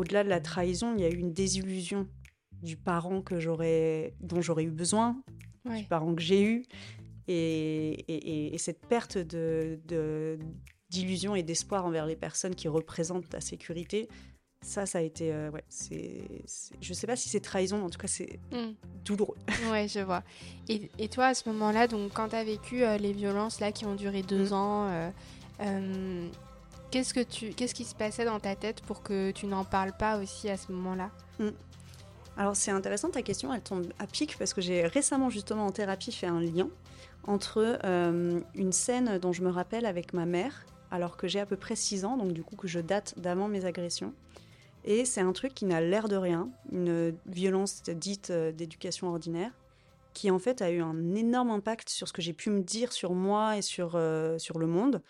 au-delà de la trahison, il y a eu une désillusion du parent que j'aurais, dont j'aurais eu besoin, du parent que j'ai eu, et, cette perte de, d'illusion et d'espoir envers les personnes qui représentent ta sécurité, ça, ça a été. Euh, ouais, c'est, je sais pas si c'est trahison, mais en tout cas, c'est hmm. douloureux. Ouais, je vois. Et, et, toi, à ce moment-là, donc, quand tu as vécu euh, les violences là qui ont duré deux hmm. ans, euh, qu'est-ce, que tu, qu'est-ce qui se passait dans ta tête pour que tu n'en parles pas aussi à ce moment-là? Hmm. Alors, c'est intéressant ta question, elle tombe à pic parce que j'ai récemment, justement, en thérapie, fait un lien entre une scène dont je me rappelle avec ma mère alors que j'ai à peu près 6 ans, donc du coup que je date d'avant mes agressions. Et c'est un truc qui n'a l'air de rien, une violence dite euh, d'éducation ordinaire, qui en fait a eu un énorme impact sur ce que j'ai pu me dire sur moi et sur, euh, sur le monde.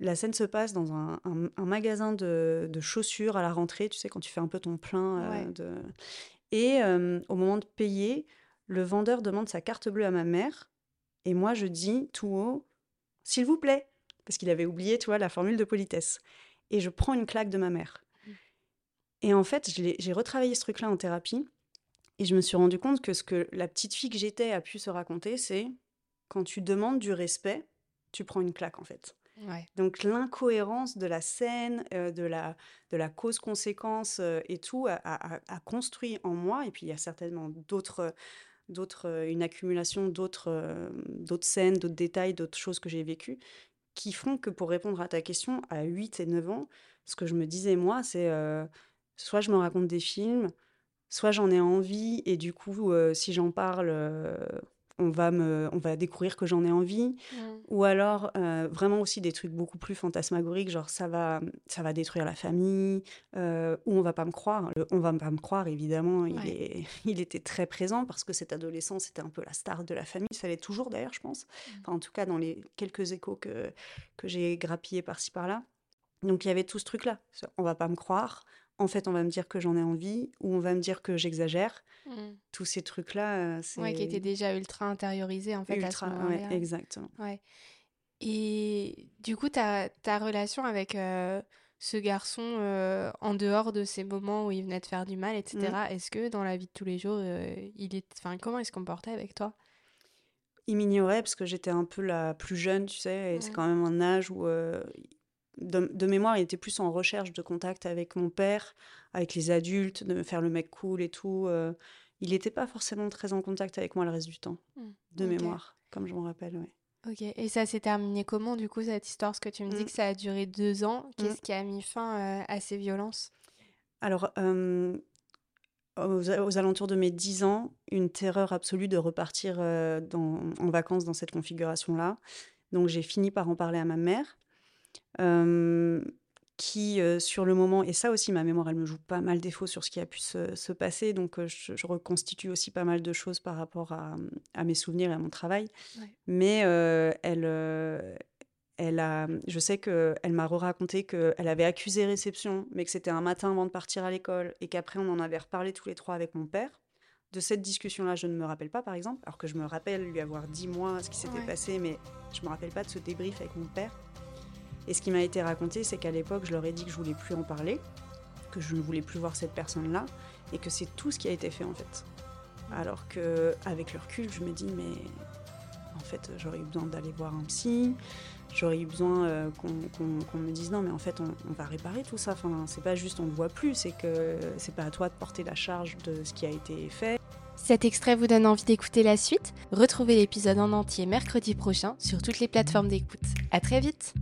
La scène se passe dans un, magasin de, chaussures à la rentrée, tu sais, quand tu fais un peu ton plein. Euh, de... Et au moment de payer, le vendeur demande sa carte bleue à ma mère. Et moi, je dis tout haut, s'il vous plaît, parce qu'il avait oublié, tu vois, la formule de politesse. Et je prends une claque de ma mère. Et en fait, j'ai retravaillé ce truc-là en thérapie et je me suis rendu compte que ce que la petite fille que j'étais a pu se raconter, c'est quand tu demandes du respect, tu prends une claque en fait. Donc l'incohérence de la scène, euh, de la, de la cause-conséquence euh, et tout a, construit en moi, et puis il y a certainement d'autres, d'autres euh, une accumulation d'autres, d'autres scènes, d'autres détails, d'autres choses que j'ai vécues, qui font que pour répondre à ta question, à 8 et 9 ans, ce que je me disais moi, c'est soit je me raconte des films, soit j'en ai envie et du coup, euh, si j'en parle, euh, on, va me, on va découvrir que j'en ai envie. Mmh. Ou alors, euh, vraiment aussi des trucs beaucoup plus fantasmagoriques, genre ça va, ça va détruire la famille, ou on va pas me croire. Le, on va pas me croire, évidemment, il, est, il était très présent parce que cet adolescent, c'était un peu la star de la famille. Ça l'est toujours d'ailleurs, je pense. Mmh. Enfin, en tout cas, dans les quelques échos que, que j'ai grappillés par-ci par-là. Donc il y avait tout ce truc-là. On va pas me croire, en fait, on va me dire que j'en ai envie ou on va me dire que j'exagère. Mmh. Tous ces trucs-là, c'est... Ouais, qui étaient déjà ultra intériorisés, en fait, ultra, à ce exactement. Ouais. Et du coup, ta, ta relation avec euh, ce garçon, euh, en dehors de ces moments où il venait de faire du mal, etc., mmh. est-ce que dans la vie de tous les jours, euh, il est... enfin, comment il se comportait avec toi? Il m'ignorait parce que j'étais un peu la plus jeune, tu sais, et c'est quand même un âge où de, mémoire, il était plus en recherche de contact avec mon père, avec les adultes, de me faire le mec cool et tout. Euh. il n'était pas forcément très en contact avec moi le reste du temps, mmh. de mémoire, comme je m'en rappelle. Ouais. Ok, et ça s'est terminé comment du coup cette histoire? Parce que tu me dis mmh. que ça a duré deux ans. Mmh. Qu'est-ce qui a mis fin euh, à ces violences? Alors, euh, aux, alentours de mes dix ans, une terreur absolue de repartir dans, en vacances dans cette configuration-là. Donc j'ai fini par en parler à ma mère qui, sur le moment, et ça aussi, ma mémoire, elle me joue pas mal défaut sur ce qui a pu se, passer, donc je, reconstitue aussi pas mal de choses par rapport à, à mes souvenirs et à mon travail. Mais elle, elle a, je sais qu'elle m'a raconté qu'elle avait accusé réception, mais que c'était un matin avant de partir à l'école, et qu'après on en avait reparlé tous les trois avec mon père. De cette discussion-là, je ne me rappelle pas, par exemple, alors que je me rappelle lui avoir dit, moi, ce qui s'était passé, mais je me rappelle pas de ce débrief avec mon père. Et ce qui m'a été raconté, c'est qu'à l'époque, je leur ai dit que je voulais plus en parler, que je ne voulais plus voir cette personne-là, et que c'est tout ce qui a été fait en fait. Alors que avec le recul, je me dis mais en fait, j'aurais eu besoin d'aller voir un psy, j'aurais eu besoin euh, qu'on me dise non mais en fait on, va réparer tout ça. Enfin, c'est pas juste on ne voit plus, c'est que c'est pas à toi de porter la charge de ce qui a été fait. Cet extrait vous donne envie d'écouter la suite? Retrouvez l'épisode en entier mercredi prochain sur toutes les plateformes d'écoute. À très vite